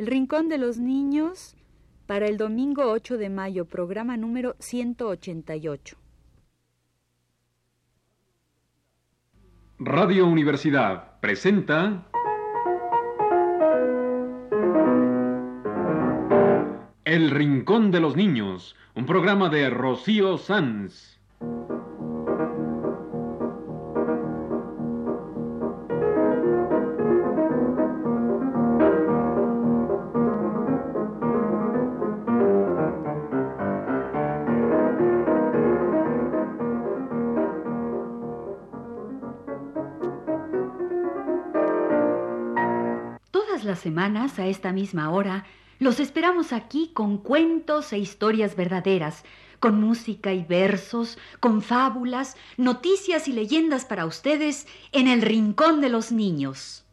El Rincón de los Niños para el domingo 8 de mayo, programa número 188. Radio Universidad presenta El Rincón de los Niños, un programa de Rocío Sanz. Semanas, a esta misma hora, los esperamos aquí con cuentos e historias verdaderas, con música y versos, con fábulas, noticias y leyendas para ustedes en el Rincón de los Niños.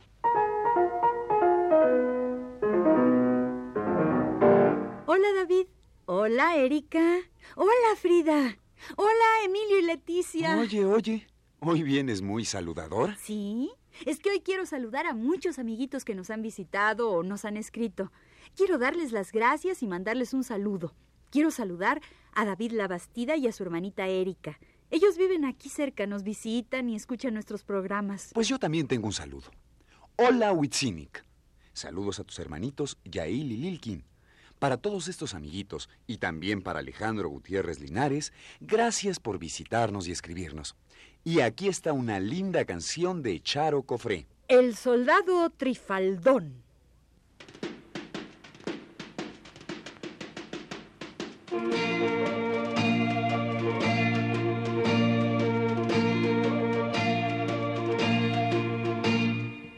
Hola David. Hola Erika. Hola Frida. Hola Emilio y Leticia. Oye, oye, ¿hoy vienes muy saludador? ¿Sí? Es que hoy quiero saludar a muchos amiguitos que nos han visitado o nos han escrito. Quiero darles las gracias y mandarles un saludo. Quiero saludar a David Labastida y a su hermanita Erika. Ellos viven aquí cerca, nos visitan y escuchan nuestros programas. Pues yo también tengo un saludo. Hola, Witzinic. Saludos a tus hermanitos Yael y Lilkin. Para todos estos amiguitos y también para Alejandro Gutiérrez Linares, gracias por visitarnos y escribirnos. Y aquí está una linda canción de Charo Cofré. El soldado Trifaldón.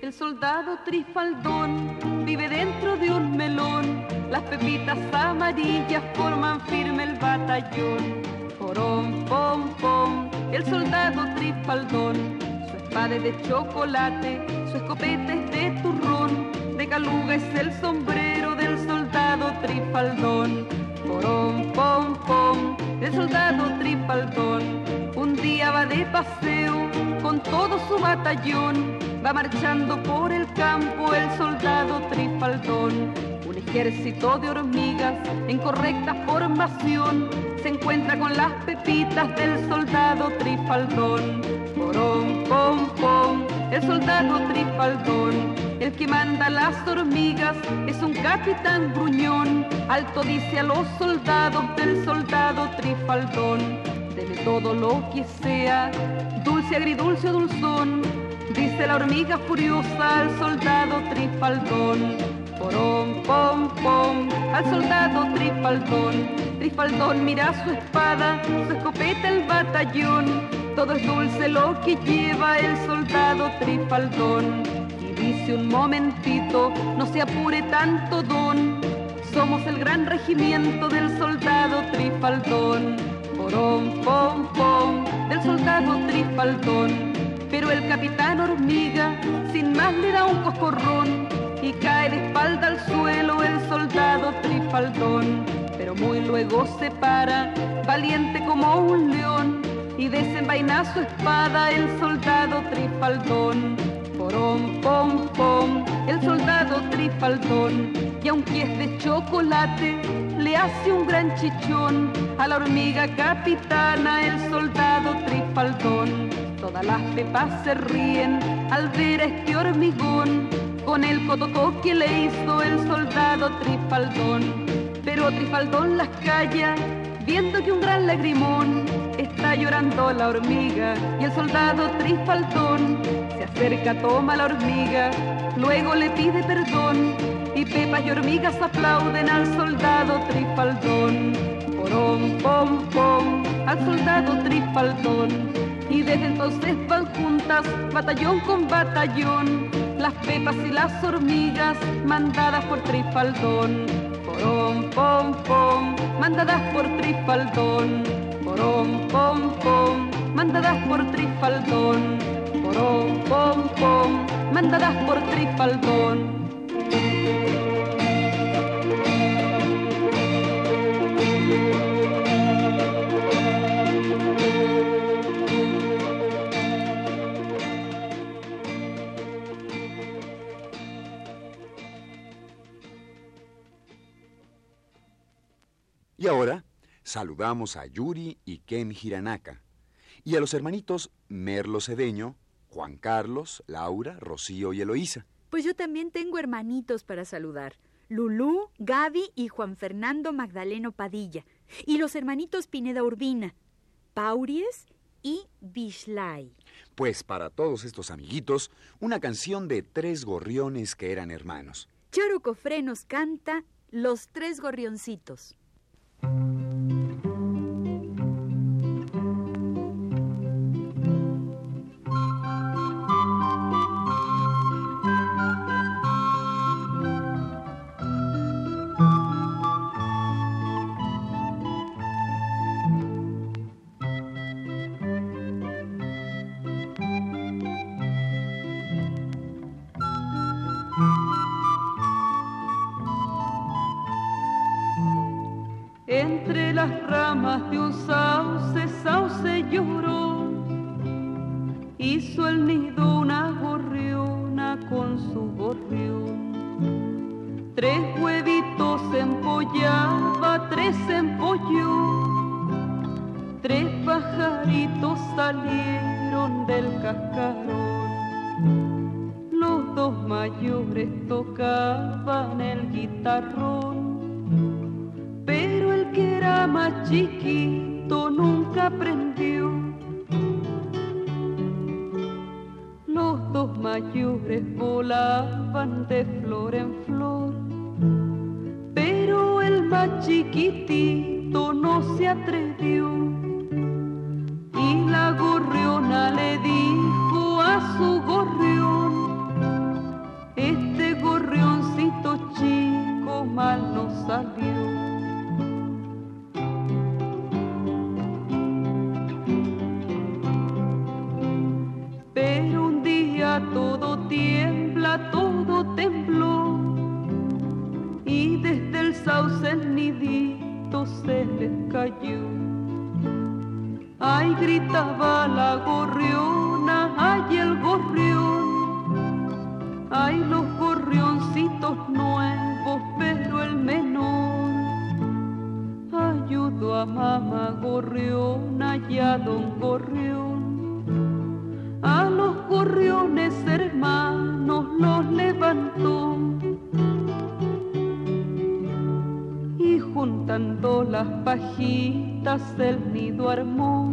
El soldado Trifaldón vive dentro de un melón. Las pepitas amarillas forman firme el batallón. Porón, pom, pom, el soldado Trifaldón. Su espada es de chocolate, su escopeta es de turrón. De caluga es el sombrero del soldado Trifaldón. Porón, pom, pom, el soldado Trifaldón. Un día va de paseo con todo su batallón. Va marchando por el campo el soldado Trifaldón. Ejército de hormigas en correcta formación se encuentra con las pepitas del soldado Trifaldón. Porón, pom, pom, el soldado Trifaldón. El que manda las hormigas es un capitán gruñón. Alto dice a los soldados del soldado Trifaldón. Deme todo lo que sea, dulce, agridulce o dulzón. Dice la hormiga furiosa al soldado Trifaldón. Porón, pom, pom, al soldado Trifaldón. Trifaldón mira su espada, su escopeta, el batallón. Todo es dulce lo que lleva el soldado Trifaldón. Y dice un momentito, no se apure tanto don. Somos el gran regimiento del soldado Trifaldón. Porón, pom, pom, del soldado Trifaldón. Pero el capitán hormiga sin más le da un coscorrón y cae de espalda al suelo el soldado Trifaldón. Pero muy luego se para, valiente como un león, y desenvaina su espada el soldado Trifaldón. Porón, pom, pom, el soldado Trifaldón, y aunque es de chocolate, le hace un gran chichón a la hormiga capitana el soldado Trifaldón. Todas las pepas se ríen al ver a este hormigón con el cotoco que le hizo el soldado Trifaldón. Pero Trifaldón las calla, viendo que un gran lagrimón está llorando la hormiga y el soldado Trifaldón se acerca, toma la hormiga, luego le pide perdón y pepas y hormigas aplauden al soldado Trifaldón. Porón, pom, pom, al soldado Trifaldón. Y desde entonces van juntas, batallón con batallón, las pepas y las hormigas mandadas por Trifaldón. Porón, pom, pom, mandadas por Trifaldón. Porón, pom, pom, mandadas por Trifaldón. Porón, pom, pom, mandadas por Trifaldón. Y ahora saludamos a Yuri y Ken Hiranaka. Y a los hermanitos Merlo Cedeño, Juan Carlos, Laura, Rocío y Eloísa. Pues yo también tengo hermanitos para saludar. Lulú, Gaby y Juan Fernando Magdaleno Padilla. Y los hermanitos Pineda Urbina, Pauries y Bishlay. Pues para todos estos amiguitos, una canción de tres gorriones que eran hermanos. Charo Cofré nos canta Los Tres Gorrioncitos. Thank you. Entre las ramas de un sauce, sauce lloró. Hizo el nido una gorriona con su gorrión. Tres huevitos empollaba, tres empolló. Tres pajaritos salieron del cascarón. Los dos mayores tocaban el guitarrón era más chiquito nunca aprendió. Los dos mayores volaban de flor en flor, pero el más chiquitito no se atrevió. Y la gorriona le dijo a su gorrión, el nido armó.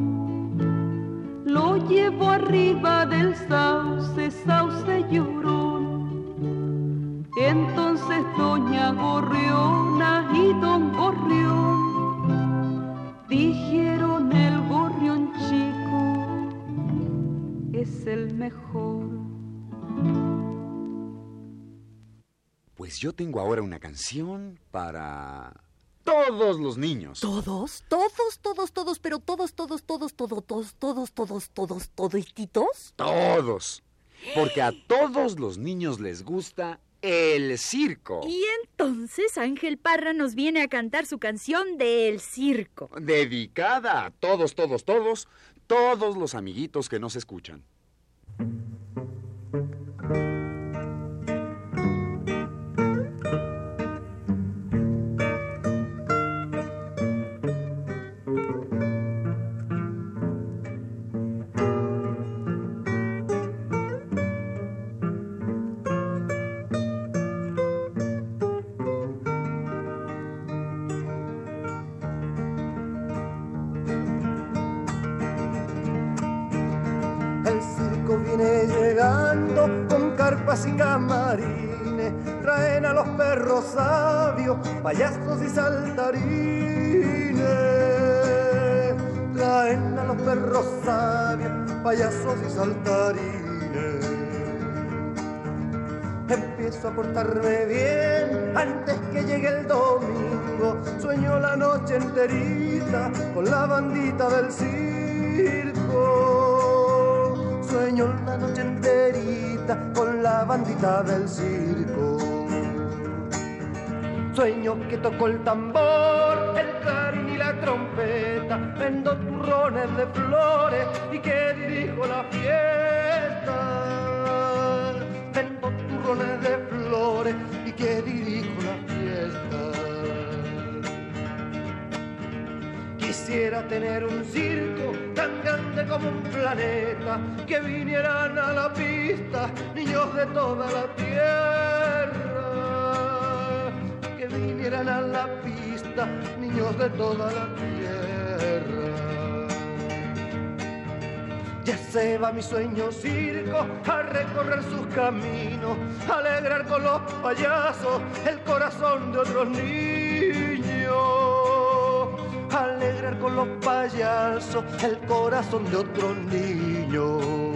Lo llevó arriba del sauce, sauce llorón. Entonces doña Gorriona y don Gorrión dijeron el gorrión chico es el mejor. Pues yo tengo ahora una canción para todos los niños. ¿Todos? ¿Todos, todos, todos, pero todos, todos, todos, todos, todos, todos, todos, todos, todititos? Todos. Porque a todos los niños les gusta el circo. Y entonces Ángel Parra nos viene a cantar su canción de El Circo. Dedicada a todos, todos, todos, todos los amiguitos que nos escuchan. Carpas y camarines. Traen a los perros sabios, payasos y saltarines. Traen a los perros sabios, payasos y saltarines. Empiezo a portarme bien antes que llegue el domingo. Sueño la noche enterita con la bandita del circo. Bandita del circo. Sueño que toco el tambor, el clarín y la trompeta. Vendo turrones de flores y que dirijo la fiesta. Vendo turrones de flores y que dirijo Quisiera tener un circo tan grande como un planeta, que vinieran a la pista niños de toda la tierra, que vinieran a la pista niños de toda la tierra. Ya se va mi sueño circo a recorrer sus caminos, a alegrar con los payasos el corazón de otros niños. Con los payasos el corazón de otros niños.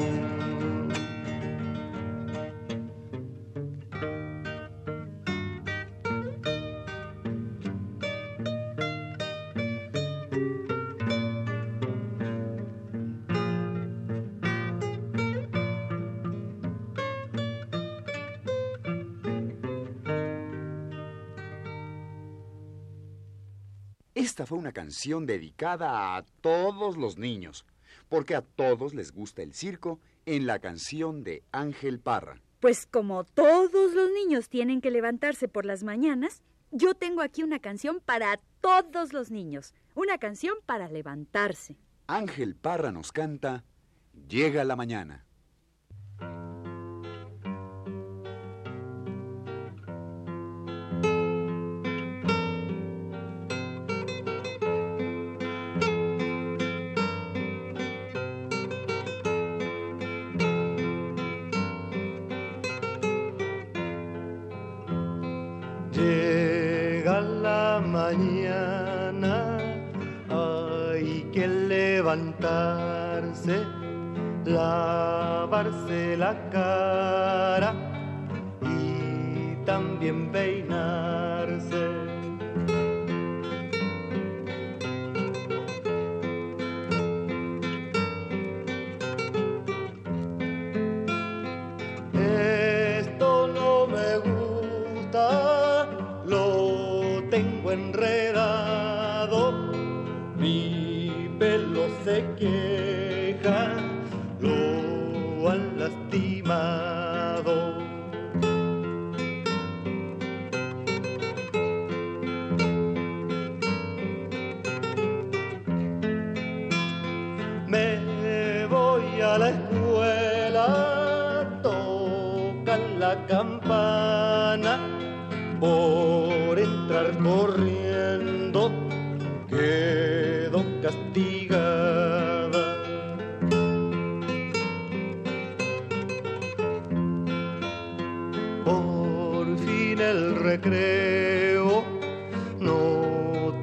Esta fue una canción dedicada a todos los niños, porque a todos les gusta el circo en la canción de Ángel Parra. Pues como todos los niños tienen que levantarse por las mañanas, yo tengo aquí una canción para todos los niños, una canción para levantarse. Ángel Parra nos canta Llega la mañana. acá.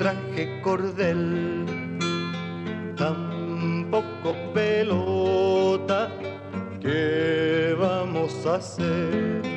Traje cordel tampoco pelota. ¿Qué vamos a hacer?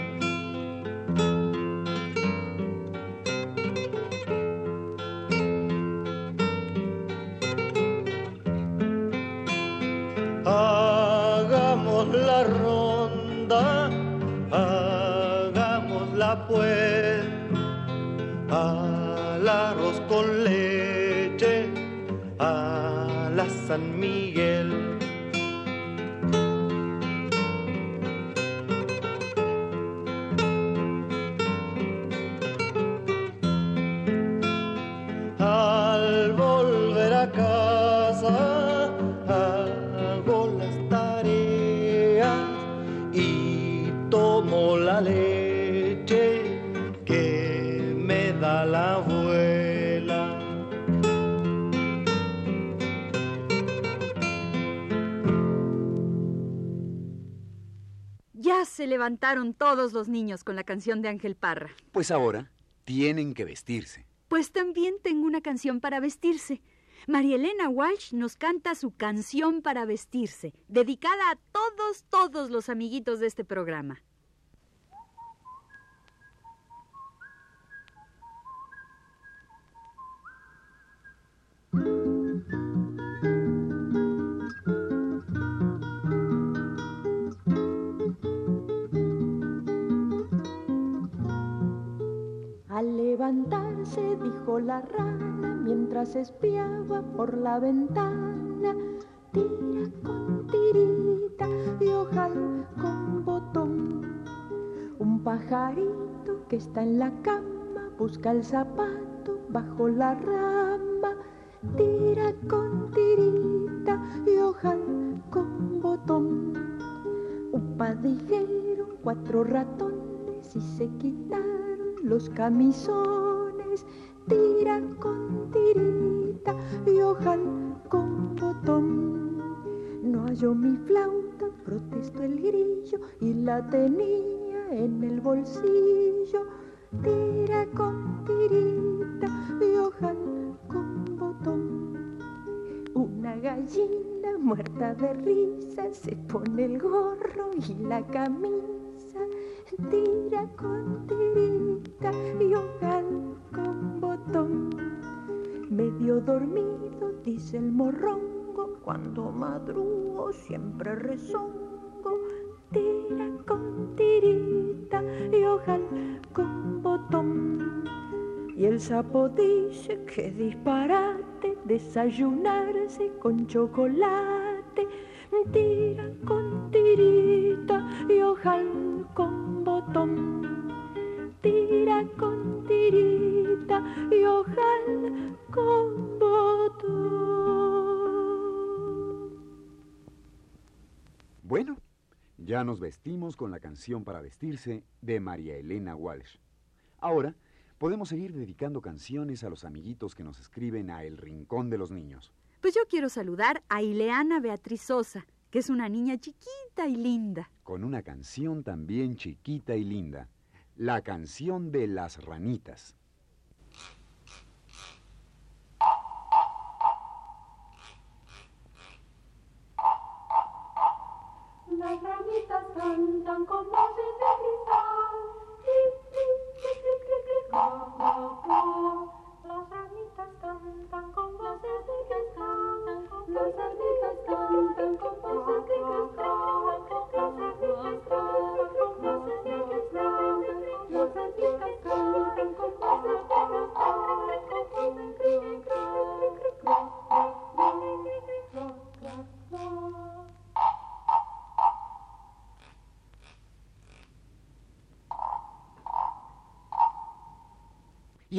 Se levantaron todos los niños con la canción de Ángel Parra. Pues ahora tienen que vestirse. Pues también tengo una canción para vestirse. María Elena Walsh nos canta su canción para vestirse, dedicada a todos, todos los amiguitos de este programa. Al levantarse, dijo la rana mientras espiaba por la ventana, tira con tirita y ojal con botón. Un pajarito que está en la cama busca el zapato bajo la rama tira con tirita y ojal con botón. Upa dijeron cuatro ratones y se quitaron los camisones, tira con tirita y ojal con botón. No halló mi flauta, protestó el grillo y la tenía en el bolsillo. Tira con tirita y ojal con botón. Una gallina muerta de risa se pone el gorro y la camisa. Tira con tirita y ojal con botón. Medio dormido, dice el morrongo, cuando madrugo siempre rezongo. Tira con tirita y ojal con botón. Y el sapo dice que disparate desayunarse con chocolate. Tira con tirita y ojal Tira con tirita y ojal con botón. Bueno, ya nos vestimos con la canción para vestirse de María Elena Walsh. Ahora podemos seguir dedicando canciones a los amiguitos que nos escriben a El Rincón de los Niños. Pues yo quiero saludar a Ileana Beatriz Sosa, que es una niña chiquita y linda. Con una canción también chiquita y linda. La canción de las ranitas. Las ranitas cantan con voces de cristal. Clic, clic, clic, clic, clic, clic,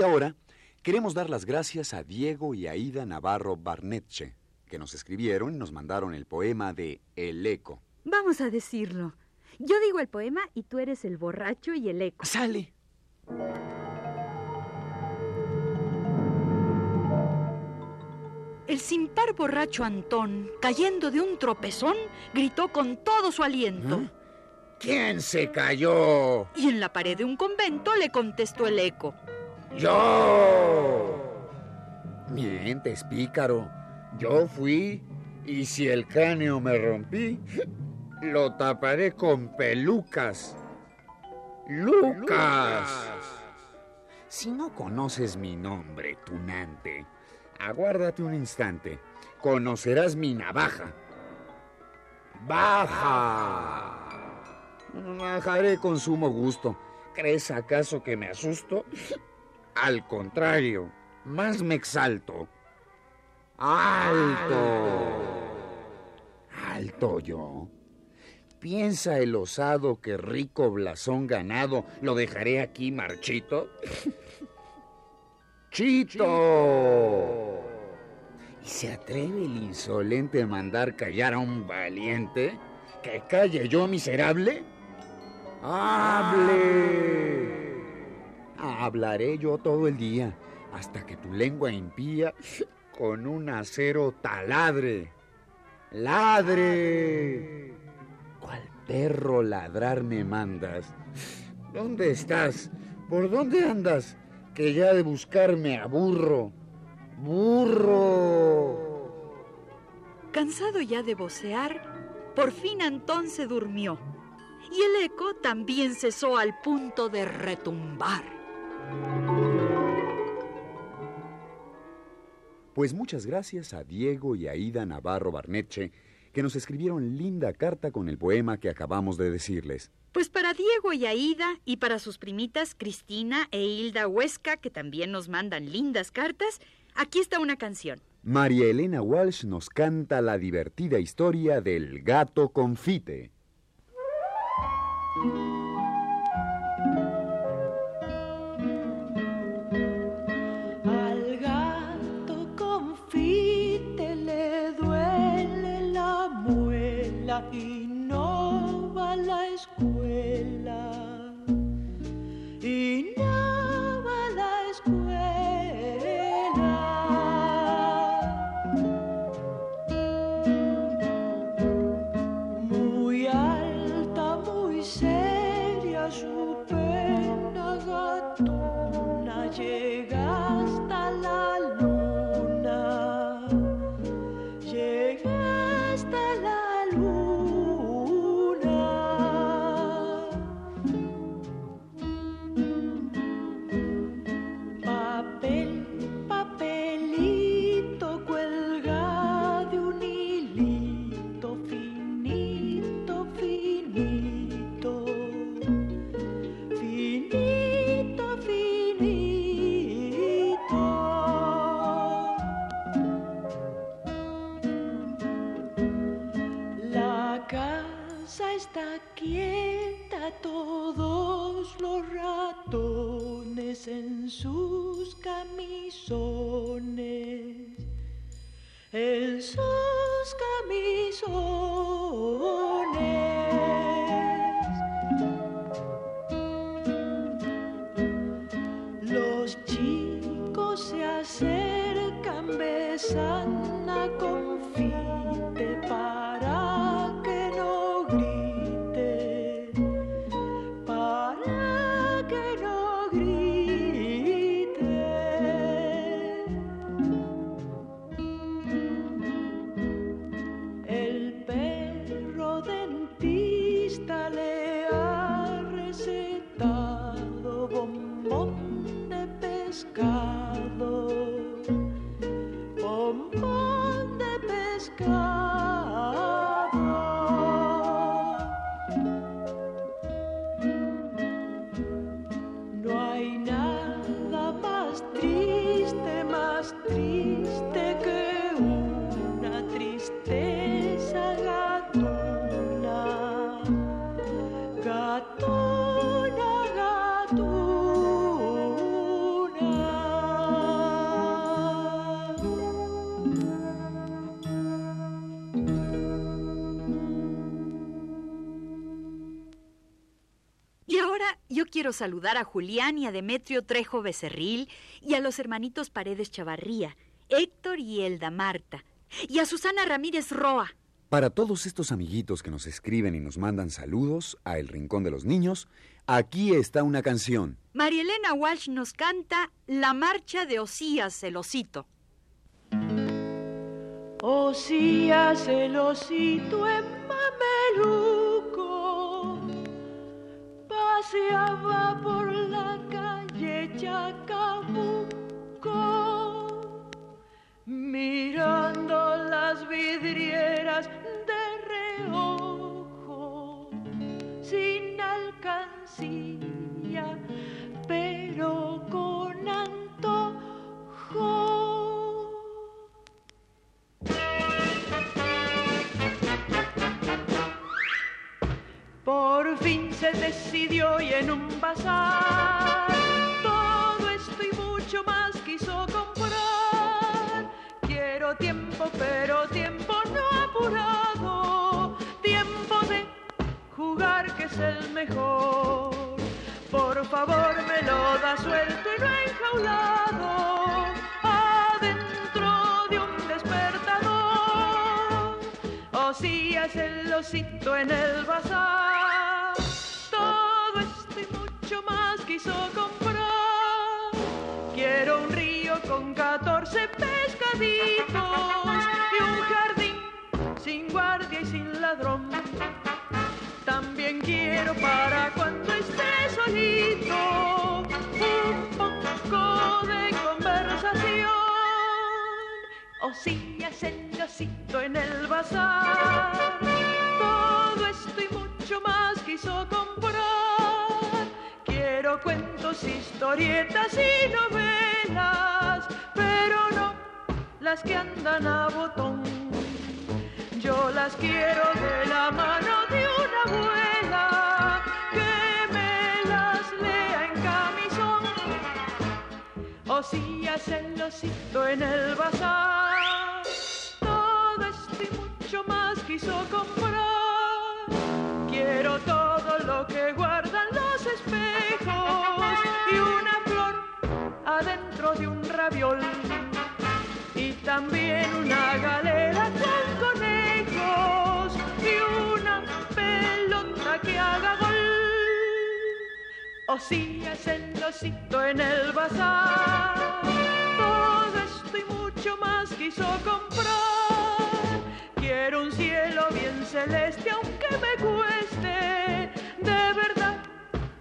Y ahora queremos dar las gracias a Diego y Aida Navarro Barnetche, que nos escribieron y nos mandaron el poema de El Eco. Vamos a decirlo. Yo digo el poema y tú eres el borracho y el eco. ¡Sale! El sin par borracho Antón, cayendo de un tropezón, gritó con todo su aliento. ¿Quién se cayó? Y en la pared de un convento le contestó el eco. ¡Yo! Mientes, pícaro. Yo fui y si el cráneo me rompí, lo taparé con pelucas. ¡Lucas! Si no conoces mi nombre, tunante, aguárdate un instante. Conocerás mi navaja. ¡Baja! Bajaré con sumo gusto. ¿Crees acaso que me asusto? Al contrario, más me exalto. ¡Alto! ¿Alto yo? ¿Piensa el osado que rico blasón ganado lo dejaré aquí marchito? ¡Chito! ¿Y se atreve el insolente a mandar callar a un valiente? ¿Que calle yo, miserable? ¡Hable! Hablaré yo todo el día, hasta que tu lengua impía con un acero taladre. ¡Ladre! ¿Cuál perro ladrar me mandas? ¿Dónde estás? ¿Por dónde andas? Que ya de buscarme aburro. ¡Burro! Cansado ya de vocear, por fin Antón se durmió. Y el eco también cesó al punto de retumbar. Pues muchas gracias a Diego y Aida Navarro Barneche, que nos escribieron linda carta con el poema que acabamos de decirles. Pues para Diego y Aida y para sus primitas Cristina e Hilda Huesca, que también nos mandan lindas cartas, aquí está una canción. María Elena Walsh nos canta la divertida historia del gato confite. Al gato confite le duele la muela y no va la en sus camisones, en sus sky. Quiero saludar a Julián y a Demetrio Trejo Becerril y a los hermanitos Paredes Chavarría, Héctor y Elda Marta, y a Susana Ramírez Roa. Para todos estos amiguitos que nos escriben y nos mandan saludos a El Rincón de los Niños, aquí está una canción. María Elena Walsh nos canta La Marcha de Osías el Osito. Osías el osito en mameluco paseaba por la calle Chacabuco mirando las vidrieras se decidió y en un bazar todo esto y mucho más quiso comprar. Quiero tiempo, pero tiempo no apurado, tiempo de jugar que es el mejor. Por favor me lo da suelto y no enjaulado, adentro de un despertador. Osías el osito en el bazar. Mucho más quiso comprar. Quiero un río con 14 pescaditos y un jardín sin guardia y sin ladrón. También quiero para cuando esté solito un poco de conversación. Osías el osito en el bazar. Todo esto y mucho más quiso comprar. Quiero cuentos, historietas y novelas, pero no las que andan a botón. Yo las quiero de la mano de una abuela que me las lea en camisón. Osías el osito en el bazar. Todo esto y mucho más quiso comprar. Quiero todo lo que guardan los de un raviol. Y también una galera con conejos y una pelota que haga gol. Osías el osito en el bazar. Todo esto y mucho más quiso comprar. Quiero un cielo bien celeste, aunque me cueste. De verdad,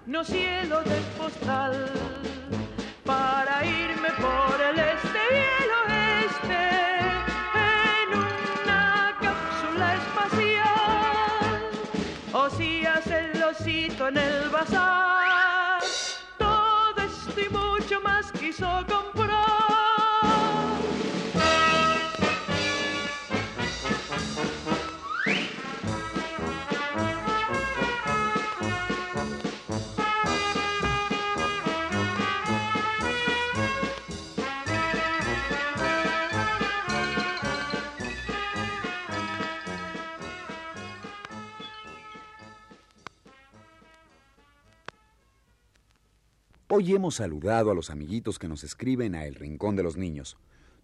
no cielo de postal. Para irme por el este y el oeste. En una cápsula espacial. Osías el osito en el bazar. Todo esto y mucho más quiso comprar. Hoy hemos saludado a los amiguitos que nos escriben a El Rincón de los Niños.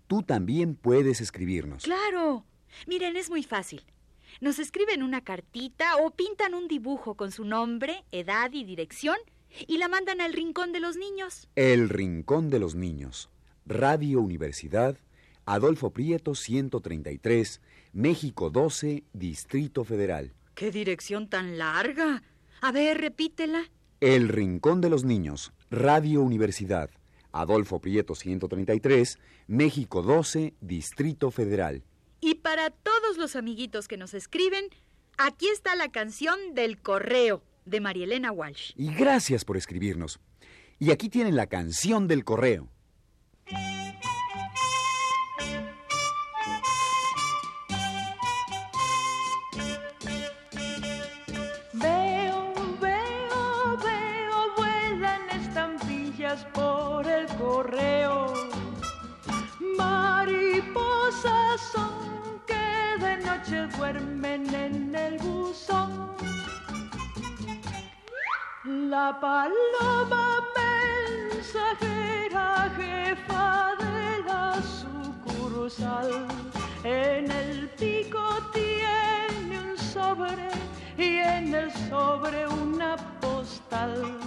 Tú también puedes escribirnos. Claro. Miren, es muy fácil. Nos escriben una cartita o pintan un dibujo con su nombre, edad y dirección y la mandan al Rincón de los Niños. El Rincón de los Niños. Radio Universidad, Adolfo Prieto 133, México 12, Distrito Federal. ¡Qué dirección tan larga! A ver, repítela. El Rincón de los Niños, Radio Universidad, Adolfo Prieto 133, México 12, Distrito Federal. Y para todos los amiguitos que nos escriben, aquí está la canción del correo de Marielena Walsh. Y gracias por escribirnos. Y aquí tienen la canción del correo. Noche duermen en el buzón. La paloma mensajera, jefa de la sucursal, en el pico tiene un sobre y en el sobre una postal.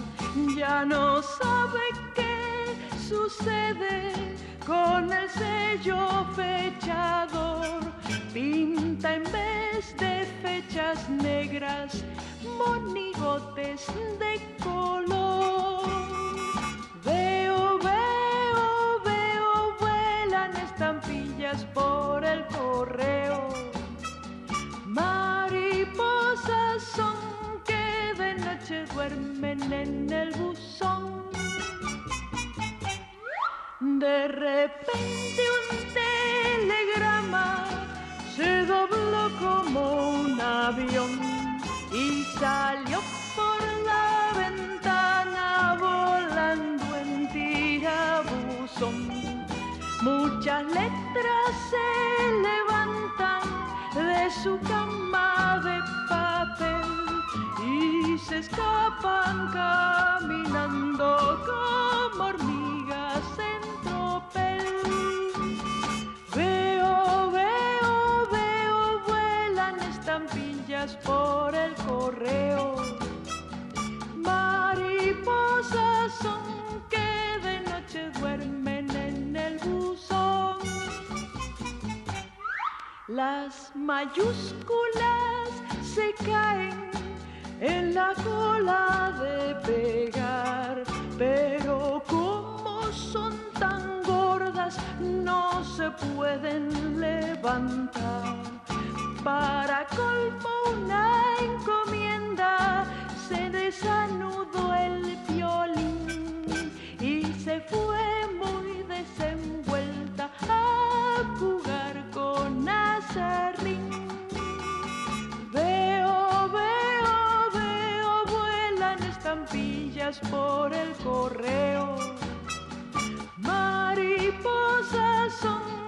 Ya no sabe qué sucede con el sello fechador. Pinta en vez de fechas negras monigotes de color. Veo, veo, veo, vuelan estampillas por el correo. Mariposas son que de noche duermen en el buzón. De repente un telegrama se dobló como un avión y salió por la ventana volando en tirabuzón. Muchas letras se levantan de su cama de papel y se escapan caminando como hormigas por el correo. Mariposas son que de noche duermen en el buzón. Las mayúsculas se caen en la cola de pegar, pero como son tan gordas no se pueden levantar. Para colmo una encomienda se desanudó el violín y se fue muy desenvuelta a jugar con azarrín. Veo, veo, veo, vuelan estampillas por el correo. Mariposas son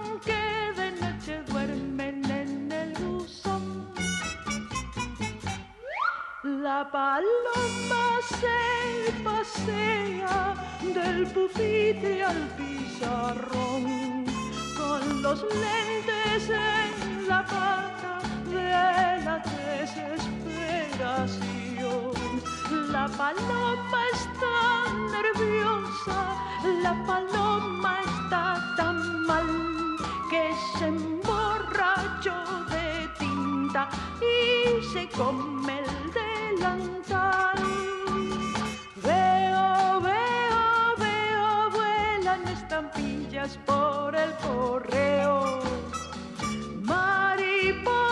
La paloma se pasea del pupitre al pizarrón con los lentes en la pata de la desesperación. La paloma está la paloma está tan mal que se y se come el delantal. Veo, veo, veo, vuelan estampillas por el correo. Mariposas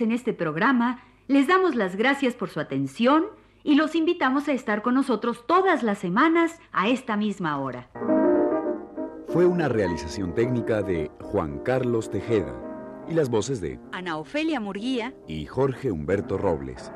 En este programa les damos las gracias por su atención y los invitamos a estar con nosotros todas las semanas a esta misma hora. Fue una realización técnica de Juan Carlos Tejeda y las voces de Ana Ofelia Murguía. y Jorge Humberto Robles.